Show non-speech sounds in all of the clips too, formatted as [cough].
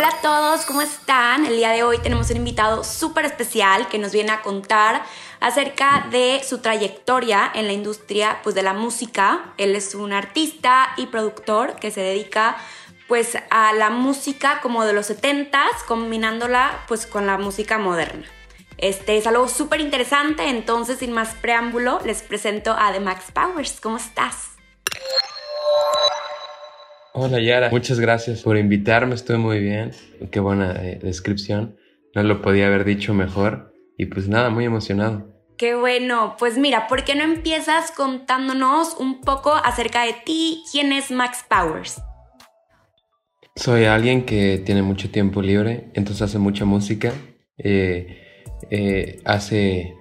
Hola a todos, ¿cómo están? El día de hoy tenemos un invitado súper especial que nos viene a contar acerca de su trayectoria en la industria pues, de la música. Él es un artista y productor que se dedica pues a la música como de los 70s, combinándola pues con la música moderna. Este es algo súper interesante, entonces sin más preámbulo les presento a The Max Powers. ¿Cómo estás? Hola Yara, muchas gracias por invitarme, estoy muy bien. Qué buena eh, descripción, no lo podía haber dicho mejor y pues nada, muy emocionado. Qué bueno, pues mira, ¿por qué no empiezas contándonos un poco acerca de ti? ¿Quién es Max Powers? Soy alguien que tiene mucho tiempo libre, entonces hace mucha música. Eh, eh, hace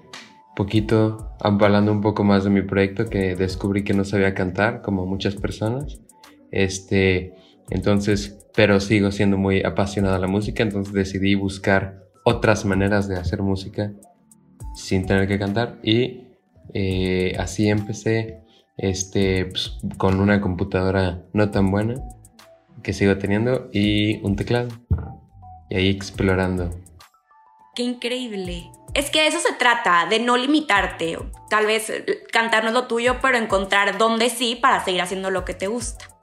poquito, hablando un poco más de mi proyecto, que descubrí que no sabía cantar, como muchas personas. Este, entonces, pero sigo siendo muy apasionado a la música, entonces decidí buscar otras maneras de hacer música sin tener que cantar y eh, así empecé este, pues, con una computadora no tan buena que sigo teniendo y un teclado y ahí explorando. Qué increíble. Es que eso se trata, de no limitarte. Tal vez cantar no es lo tuyo, pero encontrar dónde sí para seguir haciendo lo que te gusta.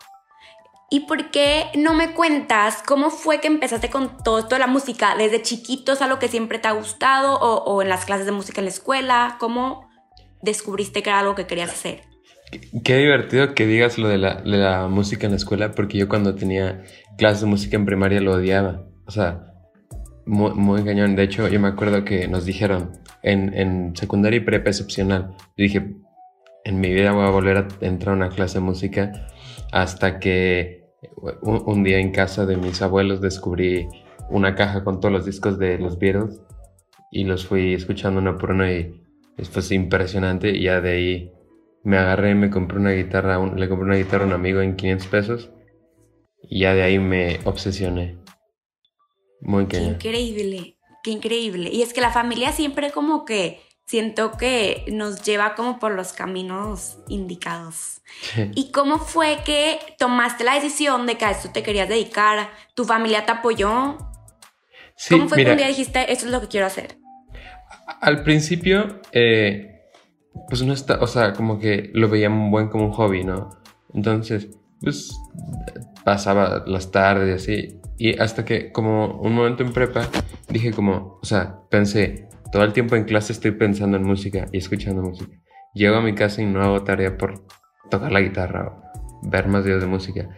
¿Y por qué no me cuentas cómo fue que empezaste con todo esto de la música? ¿Desde chiquito es algo que siempre te ha gustado o, en las clases de música en la escuela? ¿Cómo descubriste que era algo que querías hacer? Qué, divertido que digas lo de la, música en la escuela, porque yo cuando tenía clases de música en primaria lo odiaba. O sea, muy, muy. De hecho, yo me acuerdo que nos dijeron en, secundaria y prepa excepcional. Yo dije, en mi vida voy a volver a entrar a una clase de música hasta que un, día en casa de mis abuelos descubrí una caja con todos los discos de los Beatles y los fui escuchando uno por uno y fue impresionante y ya de ahí me agarré, me compré una guitarra, le compré una guitarra a un amigo en 500 pesos y ya de ahí me obsesioné. Muy Qué increíble, qué increíble. Y es que la familia siempre como que siento que nos lleva como por los caminos indicados. ¿Y cómo fue que tomaste la decisión de que a esto te querías dedicar? ¿Tu familia te apoyó? ¿Cómo fue que un día dijiste, esto es lo que quiero hacer? Al principio, eh, pues no está, o sea, como que lo veía muy buen como un hobby, ¿no? Entonces, pues pasaba las tardes y así. Y hasta que como un momento en prepa, dije como, o sea, pensé, todo el tiempo en clase estoy pensando en música y escuchando música. Llego a mi casa y no hago tarea por tocar la guitarra o ver más videos de música.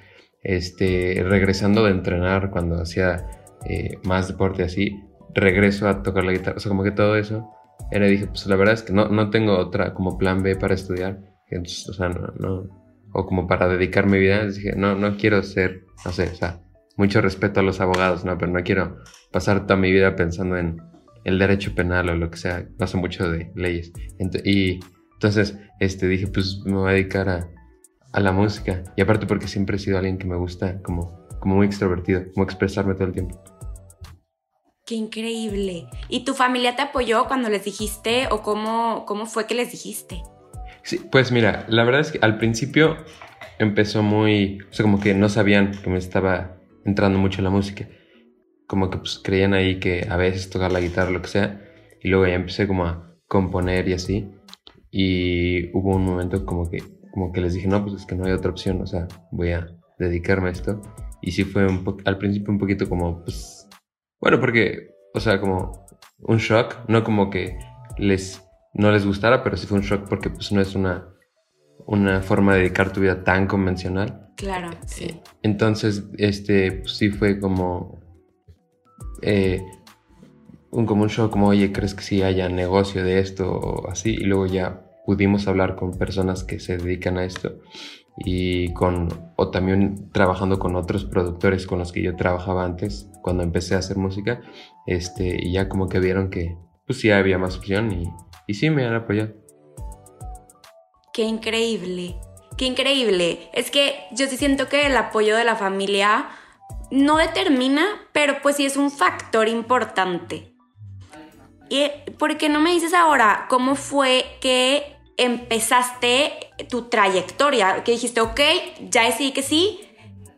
Este, regresando de entrenar cuando hacía eh, más deporte así, regreso a tocar la guitarra. O sea, como que todo eso. Era, dije, pues la verdad es que no, no tengo otra como plan B para estudiar. Entonces, o sea, no, no, o como para dedicar mi vida. Dije, no, no quiero ser, no sé, o sea, mucho respeto a los abogados, no, pero no quiero pasar toda mi vida pensando en el derecho penal o lo que sea, no sé mucho de leyes. y entonces este, dije, pues me voy a dedicar a, a, la música. Y aparte porque siempre he sido alguien que me gusta como, como muy extrovertido, como expresarme todo el tiempo. Qué increíble. ¿Y tu familia te apoyó cuando les dijiste o cómo, cómo fue que les dijiste? Sí, pues mira, la verdad es que al principio empezó muy, o sea, como que no sabían que me estaba entrando mucho la música como que pues creían ahí que a veces tocar la guitarra lo que sea. Y luego ya empecé como a componer y así. Y hubo un momento como que, como que les dije, no, pues es que no hay otra opción, o sea, voy a dedicarme a esto. Y sí fue un al principio un poquito como, pues, bueno, porque, o sea, como un shock, no como que les, no les gustara, pero sí fue un shock porque pues no es una, una forma de dedicar tu vida tan convencional. Claro, sí. Entonces, este, pues sí fue como eh, un común show como, oye, ¿crees que sí haya negocio de esto o así? Y luego ya pudimos hablar con personas que se dedican a esto y con, o también trabajando con otros productores con los que yo trabajaba antes cuando empecé a hacer música, este, y ya como que vieron que pues sí había más opción y, y sí me han apoyado. Qué increíble, qué increíble. Es que yo sí siento que el apoyo de la familia no determina, pero pues sí es un factor importante. ¿Y por qué no me dices ahora cómo fue que empezaste tu trayectoria? Que dijiste, ok, ya decidí que sí.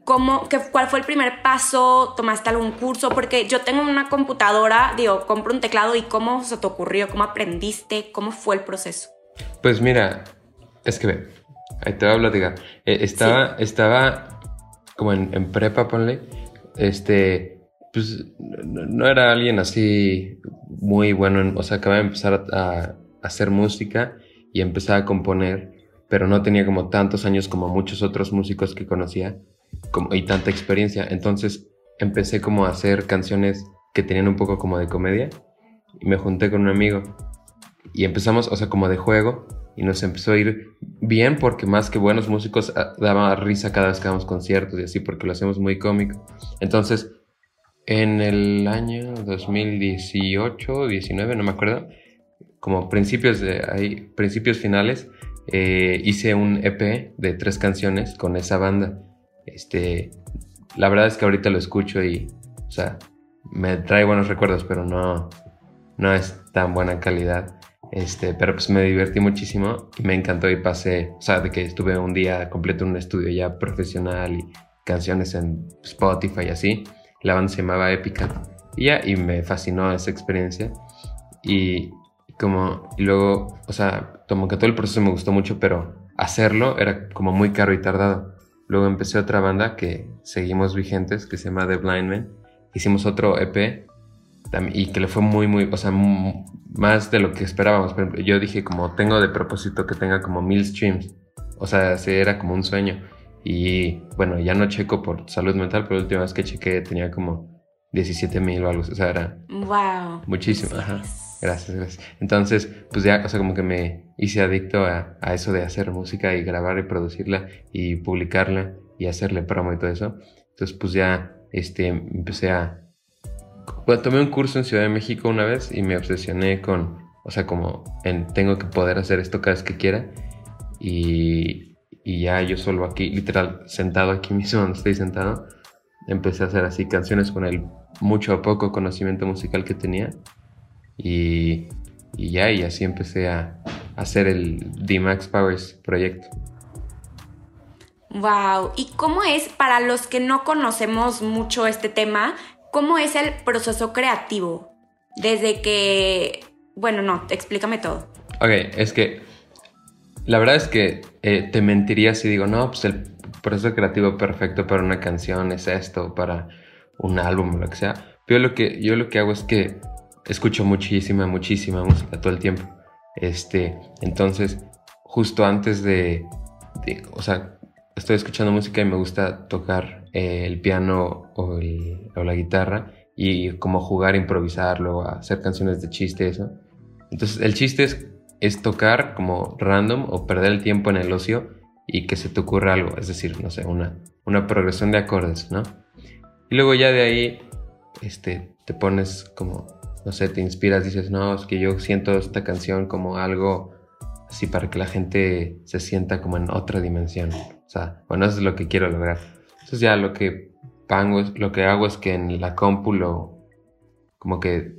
¿Cómo, qué, ¿Cuál fue el primer paso? ¿Tomaste algún curso? Porque yo tengo una computadora, digo, compro un teclado y ¿cómo se te ocurrió? ¿Cómo aprendiste? ¿Cómo fue el proceso? Pues mira, es que ve, ahí te voy a platicar. Eh, estaba, estaba como en, prepa, ponle, este, pues no, era alguien así muy bueno, o sea, acababa de empezar a, hacer música y empezaba a componer, pero no tenía como tantos años como muchos otros músicos que conocía como, y tanta experiencia. Entonces empecé como a hacer canciones que tenían un poco como de comedia y me junté con un amigo y empezamos, o sea, como de juego y nos empezó a ir bien porque más que buenos músicos ah, daba risa cada vez que damos conciertos y así porque lo hacemos muy cómico. Entonces, en el año 2018, 19, no me acuerdo, como principios de ahí, principios finales, eh, hice un EP de tres canciones con esa banda este, la verdad es que ahorita lo escucho y, o sea, me trae buenos recuerdos, pero no, no es tan buena calidad. Este, pero pues me divertí muchísimo y me encantó y pasé, o sea, de que estuve un día completo en un estudio ya profesional y canciones en Spotify y así. La banda se llamaba Épica y ya, y me fascinó esa experiencia. Y como, y luego, o sea, como que todo el proceso me gustó mucho, pero hacerlo era como muy caro y tardado. Luego empecé otra banda que seguimos vigentes, que se llama The Blind Man. Hicimos otro EP y que le fue muy, muy, o sea, más de lo que esperábamos. yo dije como tengo de propósito que tenga como mil streams. O sea, ese era como un sueño. Y bueno, ya no checo por salud mental, pero la última vez que chequé tenía como 17 mil o algo. O sea, era... Wow. Muchísimo. Ajá. Gracias, gracias. Entonces, pues ya, o sea, como que me hice adicto a, a, eso de hacer música y grabar y producirla y publicarla y hacerle promo y todo eso. Entonces, pues ya, este, empecé a... Bueno, tomé un curso en Ciudad de México una vez y me obsesioné con, o sea, como en tengo que poder hacer esto cada vez que quiera. Y, y ya yo solo aquí, literal, sentado aquí [laughs] mismo donde estoy sentado, empecé a hacer así canciones con el mucho o poco conocimiento musical que tenía y, ya, y así empecé a, hacer el D-Max Powers proyecto. Wow, ¿y cómo es para los que no conocemos mucho este tema? ¿Cómo es el proceso creativo? Desde que, bueno, no, explícame todo. Ok, es que la verdad es que eh, te mentiría si digo, no, pues el proceso creativo perfecto para una canción es esto, para un álbum o lo que sea. Pero lo que, yo lo que hago es que escucho muchísima, muchísima música todo el tiempo. Este, entonces, justo antes de, o sea, estoy escuchando música y me gusta tocar eh, el piano o, la guitarra y como jugar, improvisarlo, hacer canciones de chiste, eso. Entonces, el chiste es, es tocar como random o perder el tiempo en el ocio y que se te ocurra algo, es decir, no sé, una, una progresión de acordes, ¿no? Y luego ya de ahí, este, te pones como no sé, te inspiras, dices, no, es que yo siento esta canción como algo así para que la gente se sienta como en otra dimensión. O sea, bueno, eso es lo que quiero lograr. Entonces ya lo que, lo hago es que en la compu lo, como que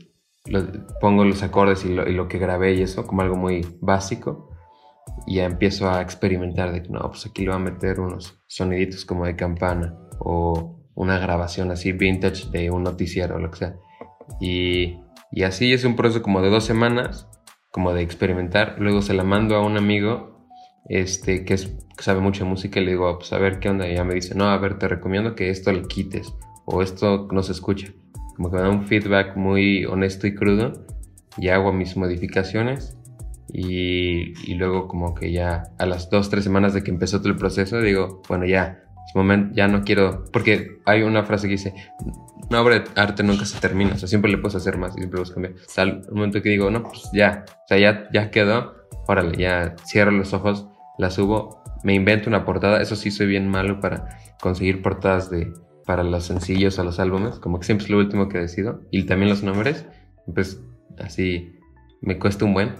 pongo los acordes y lo, que grabé y eso como algo muy básico. Y ya empiezo a experimentar de que no, pues aquí le voy a meter unos soniditos como de campana o una grabación así vintage de un noticiero o lo que sea. Y y así es un proceso como de dos semanas, como de experimentar. Luego se la mando a un amigo este, que, es, sabe mucho música y le digo, pues a ver qué onda. Y ella me dice, no, a ver, te recomiendo que esto le quites o esto no se escucha. Como que me da un feedback muy honesto y crudo y hago mis modificaciones. Y, y luego como que ya a las dos, tres semanas de que empezó todo el proceso, digo, bueno, ya, es momento, ya no quiero, porque hay una frase que dice, una obra arte nunca se termina, o sea, siempre le puedes hacer más siempre puedes cambiar. Hasta el momento que digo, no, pues ya, o sea, ya, ya quedó, órale, ya cierro los ojos, la subo, me invento una portada, eso sí soy bien malo para conseguir portadas de, para los sencillos o los álbumes, como que siempre es lo último que decido, y también los nombres, pues así me cuesta un buen,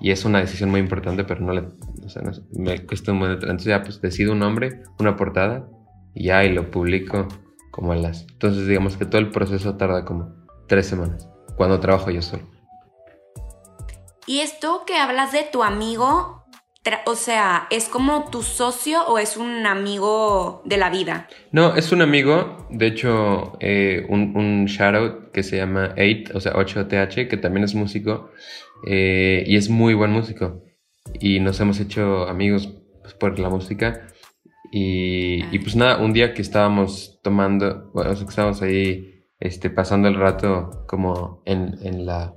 y es una decisión muy importante, pero no le, o sea, me cuesta un buen, entonces ya pues decido un nombre, una portada, y ya, y lo publico como en las... Entonces digamos que todo el proceso tarda como tres semanas, cuando trabajo yo solo. Y esto que hablas de tu amigo, o sea, ¿es como tu socio o es un amigo de la vida? No, es un amigo, de hecho, eh, un, un shoutout que se llama 8, o sea, 8TH, que también es músico eh, y es muy buen músico. Y nos hemos hecho amigos pues, por la música. Y, y, pues nada, un día que estábamos tomando, bueno, que estábamos ahí este, pasando el rato como en, en la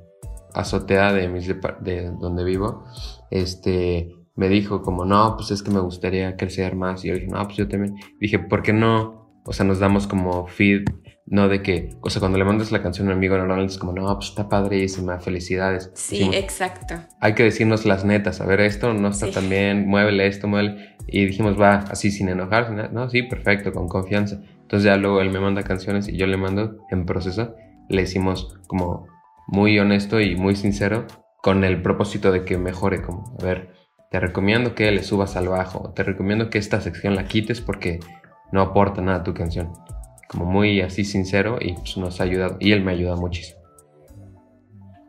azotea de, mis de donde vivo, este, me dijo como, no, pues es que me gustaría crecer más. Y yo dije, no, pues yo también. Dije, ¿por qué no? O sea, nos damos como feed, no de que, o sea, cuando le mandas la canción a un amigo normalmente es como, no, pues está padrísima, felicidades. Sí, exacto. Hay que decirnos las netas, a ver, esto no está tan bien, muévele esto, muévele. Y dijimos, va, así sin enojarse, no, sí, perfecto, con confianza. Entonces ya luego él me manda canciones y yo le mando en proceso. Le hicimos como muy honesto y muy sincero con el propósito de que mejore, como, a ver, te recomiendo que le subas al bajo, te recomiendo que esta sección la quites porque no aporta nada a tu canción. Como muy así sincero y pues nos ha ayudado, y él me ayuda muchísimo.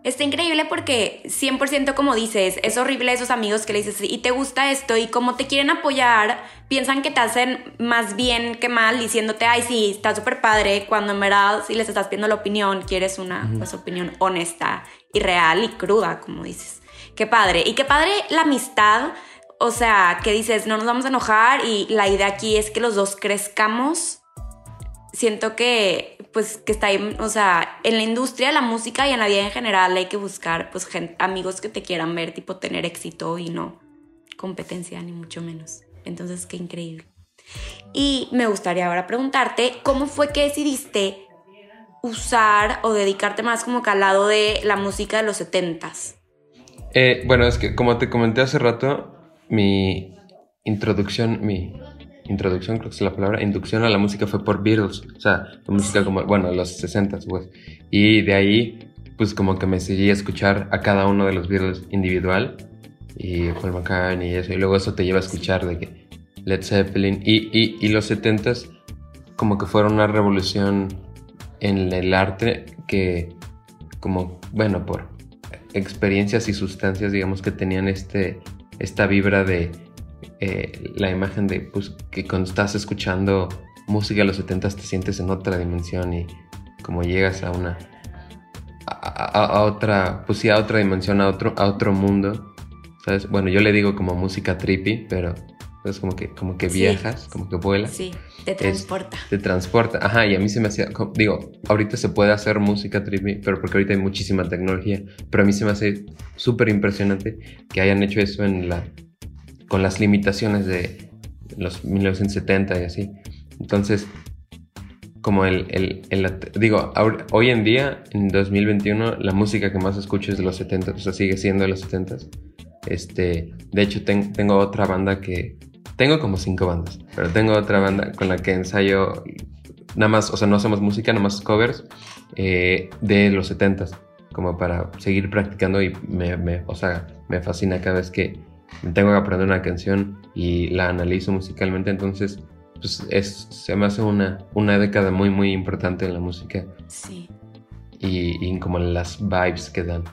Está increíble porque 100% como dices, es horrible esos amigos que le dices, y te gusta esto, y como te quieren apoyar, piensan que te hacen más bien que mal, diciéndote, ay, sí, está súper padre, cuando en verdad si les estás pidiendo la opinión, quieres una pues, opinión honesta y real y cruda, como dices. Qué padre. Y qué padre la amistad. O sea, que dices, no nos vamos a enojar y la idea aquí es que los dos crezcamos. Siento que, pues, que está ahí, o sea, en la industria, la música y en la vida en general hay que buscar, pues, amigos que te quieran ver, tipo, tener éxito y no competencia, ni mucho menos. Entonces, qué increíble. Y me gustaría ahora preguntarte, ¿cómo fue que decidiste usar o dedicarte más como que al lado de la música de los setentas? Eh, bueno, es que como te comenté hace rato, mi introducción, mi introducción, creo que es la palabra, inducción a la música fue por Beatles. O sea, la música como, bueno, los 60, pues. Y de ahí, pues como que me seguí a escuchar a cada uno de los Beatles individual. Y Paul McCartney y eso. Y luego eso te lleva a escuchar de que Led Zeppelin. Y, y, y los 70 como que fueron una revolución en el arte que, como, bueno, por experiencias y sustancias, digamos, que tenían este, esta vibra de eh, la imagen de pues, que cuando estás escuchando música de los 70 te sientes en otra dimensión y como llegas a una a, otra pues sí a otra dimensión a otro a otro mundo sabes bueno yo le digo como música trippy pero es como que, como que viajas, como que vuelas. Sí, te transporta. te transporta. Ajá, y a mí se me hacía, digo, ahorita se puede hacer música trippy, pero porque ahorita hay muchísima tecnología, pero a mí se me hace súper impresionante que hayan hecho eso en la, con las limitaciones de los 1970 y así. Entonces, como el, el, el digo, hoy en día, en 2021, la música que más escucho es de los 70, o sea, sigue siendo de los 70. Este, de hecho, tengo otra banda que tengo como cinco bandas, pero tengo otra banda con la que ensayo nada más, o sea, no hacemos música, nada más covers eh, de los 70s, como para seguir practicando y me, me, o sea, me fascina cada vez que tengo que aprender una canción y la analizo musicalmente, entonces pues es, se me hace una, una década muy, muy importante en la música. Sí. Y, y como las vibes que dan.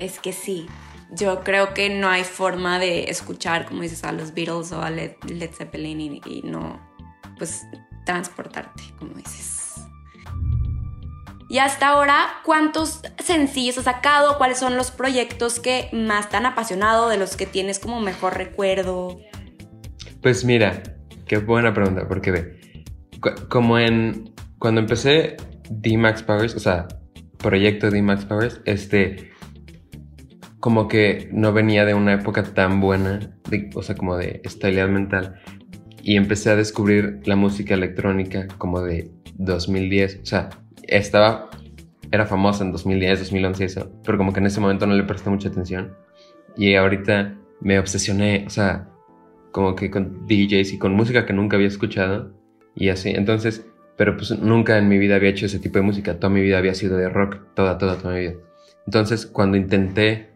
Es que sí, yo creo que no hay forma de escuchar, como dices, a los Beatles o a Led, Zeppelin y, no, pues, transportarte, como dices. Y hasta ahora, ¿cuántos sencillos has sacado? ¿Cuáles son los proyectos que más te han apasionado, de los que tienes como mejor recuerdo? Pues mira, qué buena pregunta, porque ve, como en, cuando empecé D-Max Powers, o sea, proyecto D-Max Powers, este, como que no venía de una época tan buena, o sea, como de estabilidad mental. Y empecé a descubrir la música electrónica como de 2010. O sea, estaba, era famosa en 2010, 2011 eso, pero como que en ese momento no le presté mucha atención. Y ahorita me obsesioné, o sea, como que con DJs y con música que nunca había escuchado. Y así, entonces, pero pues nunca en mi vida había hecho ese tipo de música. Toda mi vida había sido de rock, toda, toda, toda mi vida. Entonces, cuando intenté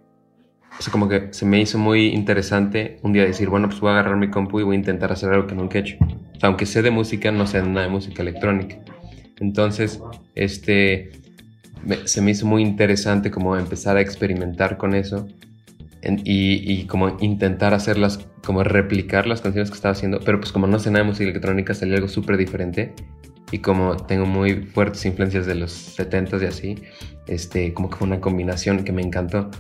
o sea, como que se me hizo muy interesante un día decir, bueno, pues voy a agarrar mi compu y voy a intentar hacer algo que nunca he hecho. O sea, aunque sé de música, no sé nada de música electrónica. Entonces, este, se me hizo muy interesante como empezar a experimentar con eso. y, como intentar hacerlas, como replicar las canciones que estaba haciendo, pero pues como no sé nada de música electrónica salió algo súper diferente y como tengo muy fuertes influencias de los 70s y así, este, como que fue una combinación que me encantó.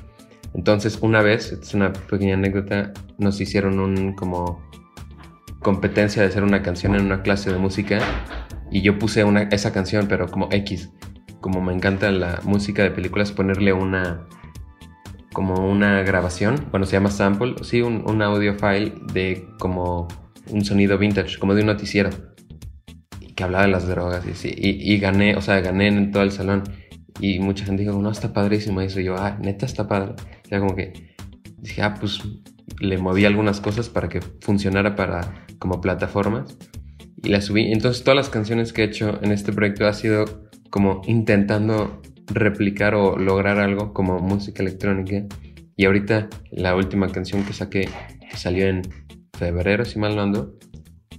Entonces una vez, es una pequeña anécdota, nos hicieron un como competencia de hacer una canción en una clase de música y yo puse una, esa canción pero como X, como me encanta la música de películas, ponerle una como una grabación, bueno, se llama sample, sí, un, audio file de como un sonido vintage, como de un noticiero, que hablaba de las drogas y, y, y gané, o sea, gané en todo el salón. Y mucha gente dijo, no, está padrísimo eso. Y yo, ah, neta está padre. Ya como que dije, ah, pues le moví algunas cosas para que funcionara para como plataformas y la subí. Entonces todas las canciones que he hecho en este proyecto ha sido como intentando replicar o lograr algo como música electrónica. Y ahorita la última canción que saqué, que salió en febrero, si mal no ando,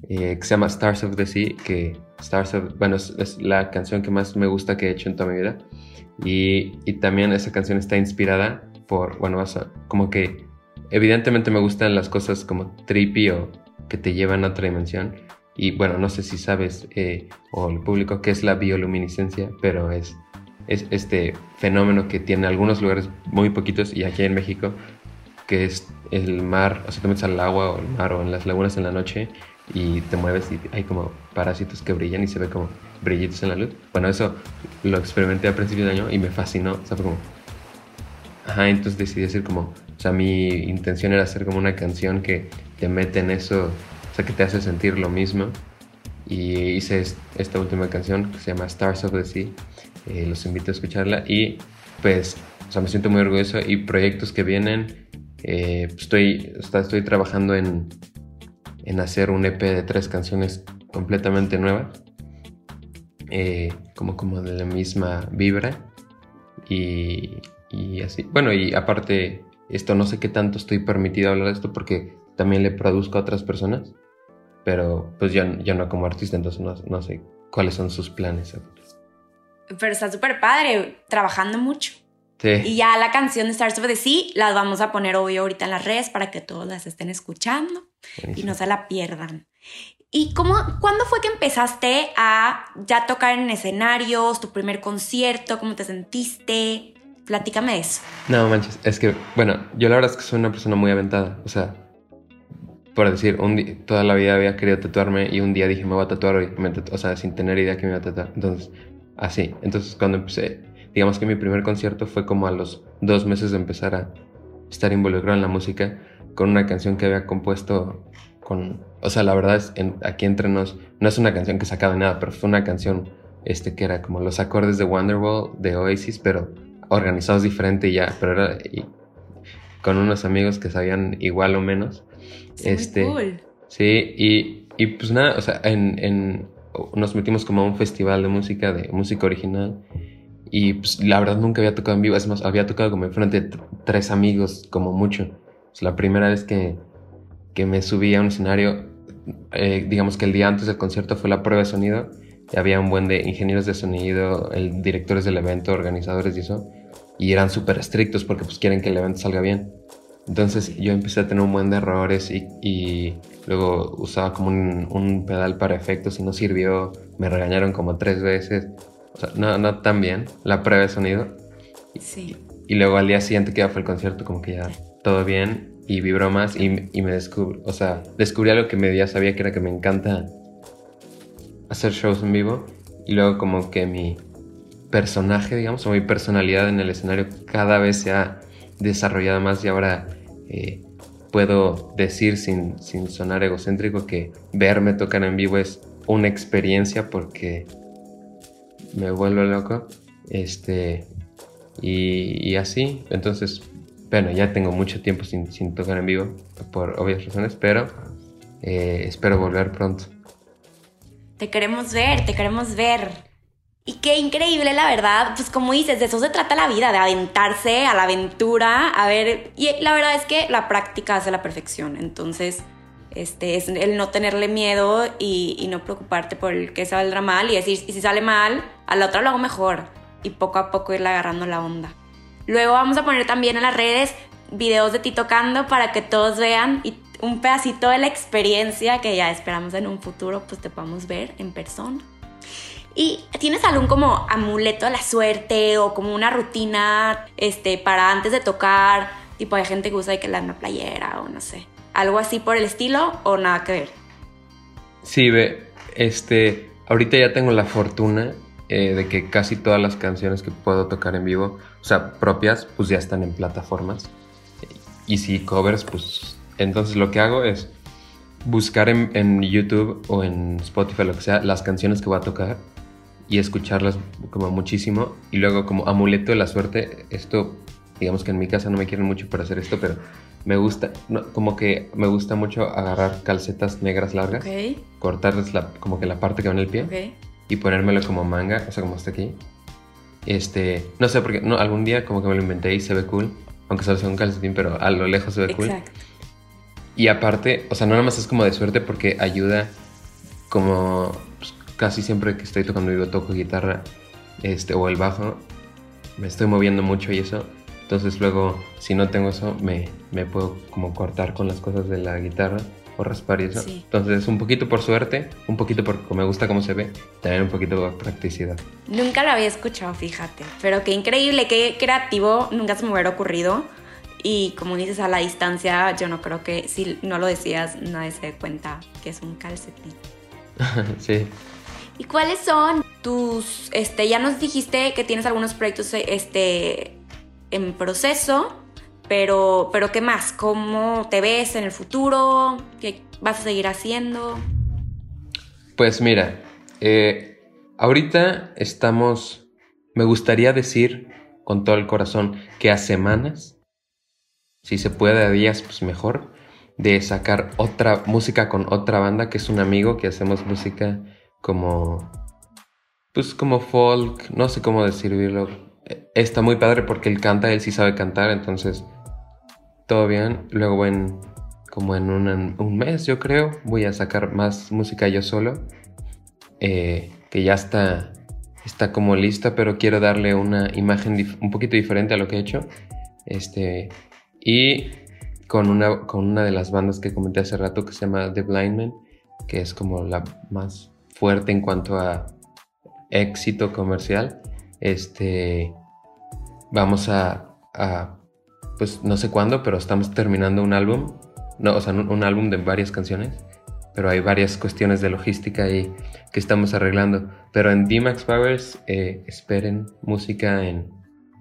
eh, que se llama Stars of the Sea, que Stars of, bueno, es, la canción que más me gusta que he hecho en toda mi vida. Y, y también esa canción está inspirada por, bueno, como que evidentemente me gustan las cosas como trippy o que te llevan a otra dimensión. Y bueno, no sé si sabes eh, o el público qué es la bioluminiscencia, pero es es este fenómeno que tiene algunos lugares muy poquitos y aquí en México, que es el mar, o sea, te metes al agua o el mar o en las lagunas en la noche y te mueves y hay como parásitos que brillan y se ve como brillitos en la luz. Bueno, eso lo experimenté a principio de año y me fascinó, o sea, fue como... Ajá, entonces decidí hacer como, o sea, mi intención era hacer como una canción que te mete en eso, o sea, que te hace sentir lo mismo. Y hice esta última canción que se llama Stars of the Sea eh, los invito a escucharla y pues, o sea, me siento muy orgulloso y proyectos que vienen, eh, pues, estoy, estoy trabajando en, en hacer un EP de tres canciones completamente nuevas, eh, como, como de la misma vibra y, y así. Bueno, y aparte, esto no sé qué tanto estoy permitido hablar de esto porque también le produzco a otras personas, pero pues yo, yo no como artista, entonces no, no sé cuáles son sus planes. Pero está súper padre, trabajando mucho. Sí. Y ya la canción de Stars of the Sea las vamos a poner hoy ahorita en las redes para que todos las estén escuchando y no se la pierdan. ¿Y cómo, cuándo fue que empezaste a ya tocar en escenarios, tu primer concierto, cómo te sentiste? Platícame eso. No manches, es que, bueno, yo la verdad es que soy una persona muy aventada. O sea, por decir, un toda la vida había querido tatuarme y un día dije me voy a tatuar hoy. o sea, sin tener idea que me iba a tatuar. Entonces, así. Entonces cuando empecé, digamos que mi primer concierto fue como a los dos meses de empezar a estar involucrado en la música con una canción que había compuesto con, o sea, la verdad es, aquí entre nos, no es una canción que sacaba de nada, pero fue una canción este, que era como los acordes de Wonderwall, de Oasis, pero organizados diferente ya, pero era con unos amigos que sabían igual o menos. este, cool. Sí, y, y, pues nada, o sea, en, en nos metimos como a un festival de música, de música original. Y pues, la verdad nunca había tocado en vivo, es más, había tocado como enfrente de tres amigos, como mucho. Es la primera vez que, que me subí a un escenario, eh, digamos que el día antes del concierto fue la prueba de sonido. Y había un buen de ingenieros de sonido, el, directores del evento, organizadores y eso. Y eran súper estrictos porque pues quieren que el evento salga bien. Entonces yo empecé a tener un buen de errores y, luego usaba como un, pedal para efectos y no sirvió. Me regañaron como tres veces. O sea, no, no tan bien la prueba de sonido. Sí. Y, luego al día siguiente que ya fue el concierto, como que ya todo bien y vibró más y, me descubrí, o sea, descubrí algo que me ya sabía que era que me encanta hacer shows en vivo y luego como que mi personaje, digamos, o mi personalidad en el escenario cada vez se ha desarrollado más y ahora eh, puedo decir sin, sin sonar egocéntrico que verme tocar en vivo es una experiencia porque me vuelvo loco. Este, y, así, entonces, bueno, ya tengo mucho tiempo sin, sin tocar en vivo por obvias razones, pero eh, espero volver pronto. Te queremos ver, te queremos ver. Y qué increíble, la verdad. Pues como dices, de eso se trata la vida, de aventarse a la aventura, a ver. Y la verdad es que la práctica hace la perfección. Entonces, este, es el no tenerle miedo y, no preocuparte por el que saldrá mal y decir, y si sale mal, a la otra lo hago mejor. Y poco a poco irle agarrando la onda. Luego vamos a poner también en las redes videos de ti tocando para que todos vean y un pedacito de la experiencia que ya esperamos en un futuro, pues te podamos ver en persona. ¿Y tienes algún como amuleto de la suerte o como una rutina este, para antes de tocar? Tipo, hay gente que usa de que la una playera o no sé. ¿Algo así por el estilo o nada que ver? Sí, ve, este, ahorita ya tengo la fortuna eh, de que casi todas las canciones que puedo tocar en vivo, o sea, propias, pues ya están en plataformas. Y si covers, pues entonces lo que hago es buscar en, YouTube o en Spotify, lo que sea, las canciones que voy a tocar y escucharlas como muchísimo. Y luego como amuleto de la suerte, esto, digamos que en mi casa no me quieren mucho para hacer esto, pero me gusta, como que me gusta mucho agarrar calcetas negras largas, cortarles la, como que la parte que va en el pie y ponérmelo como manga, o sea, como está aquí. Este, no sé, porque no, algún día como que me lo inventé y se ve cool, aunque solo sea un calcetín, pero a lo lejos se ve cool. Y aparte, o sea, no nada más es como de suerte porque ayuda como pues, casi siempre que estoy tocando vivo toco guitarra este, o el bajo, me estoy moviendo mucho y eso. Entonces luego, si no tengo eso, me, me puedo como cortar con las cosas de la guitarra o raspar y eso. Entonces, un poquito por suerte, un poquito porque me gusta cómo se ve, también un poquito por practicidad. Nunca lo había escuchado, fíjate. Pero qué increíble, qué creativo, nunca se me hubiera ocurrido. Y como dices, a la distancia, yo no creo que si no lo decías, nadie se dé cuenta que es un calcetín. [laughs] sí. ¿Y cuáles son tus, este, ya nos dijiste que tienes algunos proyectos, este, en proceso, pero, pero ¿qué más? ¿Cómo te ves en el futuro? ¿Qué vas a seguir haciendo? Pues mira, eh, ahorita estamos, me gustaría decir con todo el corazón que a semanas si se puede a días, pues mejor, de sacar otra música con otra banda que es un amigo que hacemos música como, pues como folk, no sé cómo describirlo. Está muy padre porque él canta, él sí sabe cantar, entonces todo bien. Luego en, como en un, mes, yo creo, voy a sacar más música yo solo, eh, que ya está, está como lista, pero quiero darle una imagen un poquito diferente a lo que he hecho. Este, y con una, con una de las bandas que comenté hace rato que se llama The Blind Man, que es como la más fuerte en cuanto a éxito comercial. Este, vamos a, pues no sé cuándo, pero estamos terminando un álbum, no, o sea, un, álbum de varias canciones, pero hay varias cuestiones de logística ahí que estamos arreglando. Pero en D-Max Powers eh, esperen música en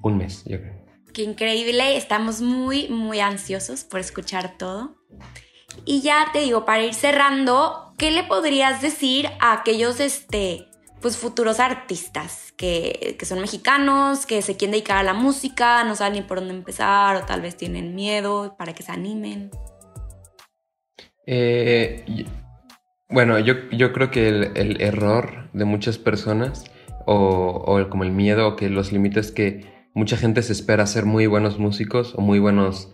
un mes, yo creo. Qué increíble, estamos muy, muy ansiosos por escuchar todo. Y ya te digo, para ir cerrando, ¿qué le podrías decir a aquellos este, pues, futuros artistas que, son mexicanos, que se quieren dedicar a la música, no saben ni por dónde empezar o tal vez tienen miedo para que se animen? Eh, bueno, yo, yo, creo que el, error de muchas personas o, o como el miedo o que los límites que mucha gente se espera ser muy buenos músicos o muy buenos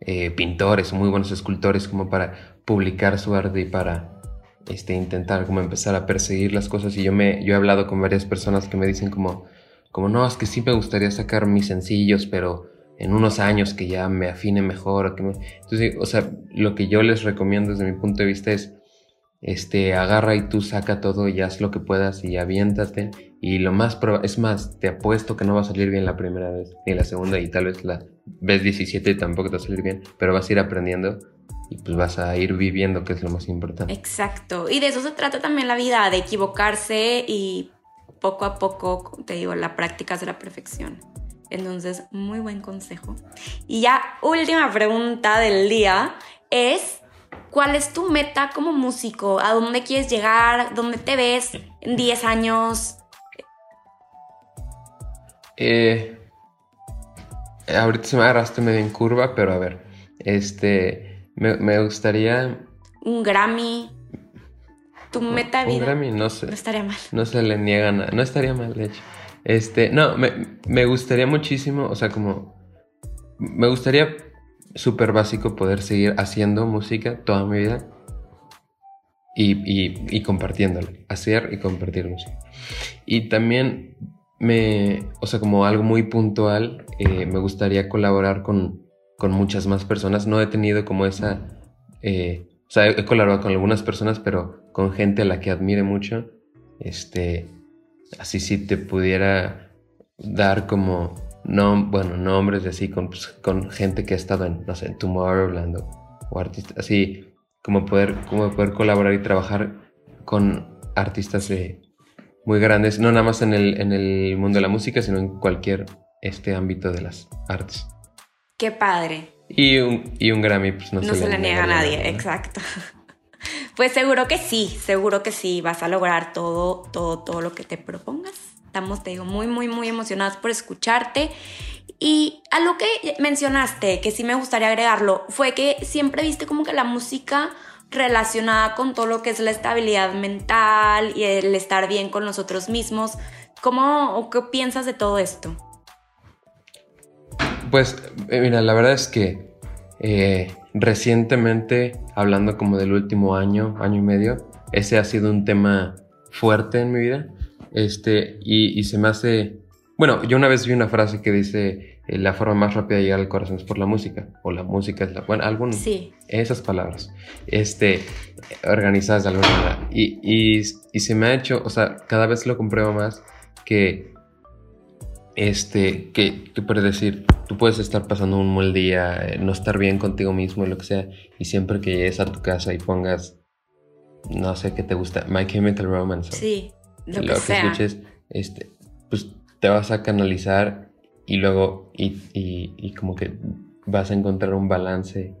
eh, pintores o muy buenos escultores como para publicar su arte y para este, intentar como empezar a perseguir las cosas. Y yo, me, yo he hablado con varias personas que me dicen como, como no, es que sí me gustaría sacar mis sencillos, pero en unos años que ya me afine mejor. que Entonces, o sea, lo que yo les recomiendo desde mi punto de vista es este, agarra y tú saca todo y haz lo que puedas y aviéntate. Y lo más es más, te apuesto que no va a salir bien la primera vez, ni la segunda, y tal vez la vez 17 tampoco te va a salir bien, pero vas a ir aprendiendo y pues vas a ir viviendo, que es lo más importante. Exacto. Y de eso se trata también la vida, de equivocarse y poco a poco, te digo, la práctica es la perfección. Entonces, muy buen consejo. Y ya, última pregunta del día es ¿Cuál es tu meta como músico? ¿A dónde quieres llegar? ¿Dónde te ves en 10 años? Eh, ahorita se me agarraste medio en curva, pero a ver, este, me, gustaría... Un Grammy. Tu meta vida. Un Grammy, no sé. No estaría mal. No se le niega nada, no estaría mal, de hecho. Este, no, me, me gustaría muchísimo, o sea, como... Me gustaría súper básico poder seguir haciendo música toda mi vida y, y, compartiéndola, hacer y compartir música. Y también me, o sea, como algo muy puntual, eh, me gustaría colaborar con, con muchas más personas. No he tenido como esa... Eh, o sea, he colaborado con algunas personas, pero con gente a la que admire mucho. Este, así si te pudiera dar como, no, bueno, nombres de así, con, pues, con gente que ha estado en, no sé, en Tomorrowland o, o artistas, así como poder, como poder colaborar y trabajar con artistas de, muy grandes, no nada más en el, en el mundo de la música, sino en cualquier este ámbito de las artes. Qué padre. Y un, y un Grammy, pues no, no se, le niega a nadie, exacto. [laughs] Pues seguro que sí, seguro que sí, vas a lograr todo, todo, todo lo que te propongas. Estamos, te digo, muy, muy, muy emocionados por escucharte. Y a lo que mencionaste, que sí me gustaría agregarlo, fue que siempre viste como que la música relacionada con todo lo que es la estabilidad mental y el estar bien con nosotros mismos. ¿Cómo qué piensas de todo esto? Pues, eh, mira, la verdad es que eh, recientemente, hablando como del último año, año y medio, ese ha sido un tema fuerte en mi vida. Este, y, y se me hace. Bueno, yo una vez vi una frase que dice: eh, La forma más rápida de llegar al corazón es por la música. O la música es la. Bueno, algún. Sí. Esas palabras. Este, organizadas de alguna manera. Y, y, y se me ha hecho, o sea, cada vez lo compruebo más que este, que, que puedes decir, tú puedes estar pasando un mal día, eh, no estar bien contigo mismo, lo que sea, y siempre que llegues a tu casa y pongas, no sé qué te gusta, My Chemical Romance, sí, lo, lo que, escuches, este, pues te vas a canalizar y luego, y, y, y como que vas a encontrar un balance,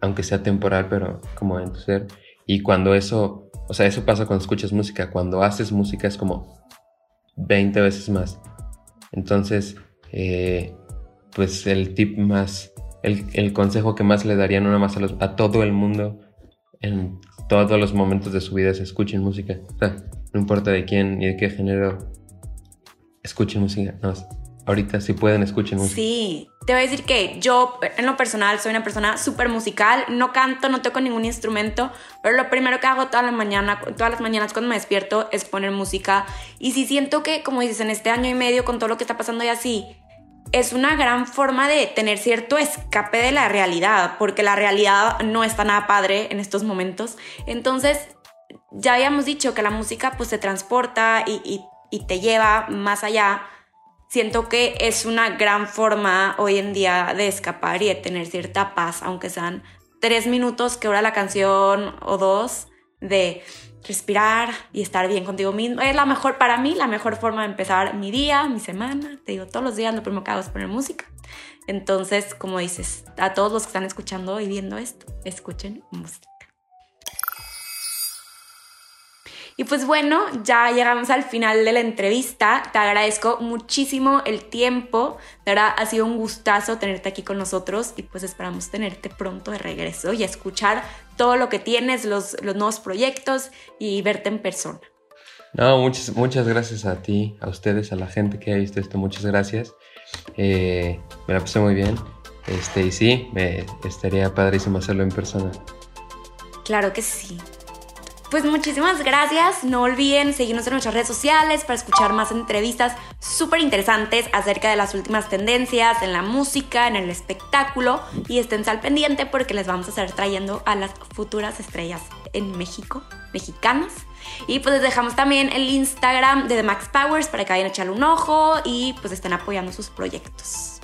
aunque sea temporal, pero como en tu ser, y cuando eso, o sea, eso pasa cuando escuchas música, cuando haces música es como 20 veces más. Entonces, eh, pues el tip más, el, el, consejo que más le daría no nada más a, los, a, todo el mundo en todos los momentos de su vida es escuchen música. O sea, no importa de quién ni de qué género, escuchen música. No, ahorita si pueden escuchen música. Sí, te voy a decir que yo en lo personal soy una persona súper musical, no canto, no toco ningún instrumento, pero lo primero que hago toda la mañana, todas las mañanas cuando me despierto es poner música y sí siento que, como dices, en este año y medio con todo lo que está pasando y así, es una gran forma de tener cierto escape de la realidad, porque la realidad no está nada padre en estos momentos. Entonces, ya habíamos dicho que la música pues se transporta y te lleva más allá siento que es una gran forma hoy en día de escapar y de tener cierta paz, aunque sean tres minutos que dura la canción o dos, de respirar y estar bien contigo mismo. Es la mejor, para mí, la mejor forma de empezar mi día, mi semana. Te digo, todos los días lo primero que hago es poner música. Entonces, como dices, a todos los que están escuchando y viendo esto, escuchen música. Y pues bueno, ya llegamos al final de la entrevista. Te agradezco muchísimo el tiempo. De verdad, ha sido un gustazo tenerte aquí con nosotros y pues esperamos tenerte pronto de regreso y escuchar todo lo que tienes, los, los nuevos proyectos y verte en persona. No, muchas, muchas gracias a ti, a ustedes, a la gente que ha visto esto. Muchas gracias. Eh, me la pasé muy bien. Este, y sí, me estaría padrísimo hacerlo en persona. Claro que sí. Pues muchísimas gracias. No olviden seguirnos en nuestras redes sociales para escuchar más entrevistas súper interesantes acerca de las últimas tendencias en la música, en el espectáculo. Y estén al pendiente porque les vamos a estar trayendo a las futuras estrellas en México, mexicanas. Y pues les dejamos también el Instagram de The Max Powers para que vayan a echarle un ojo y pues estén apoyando sus proyectos.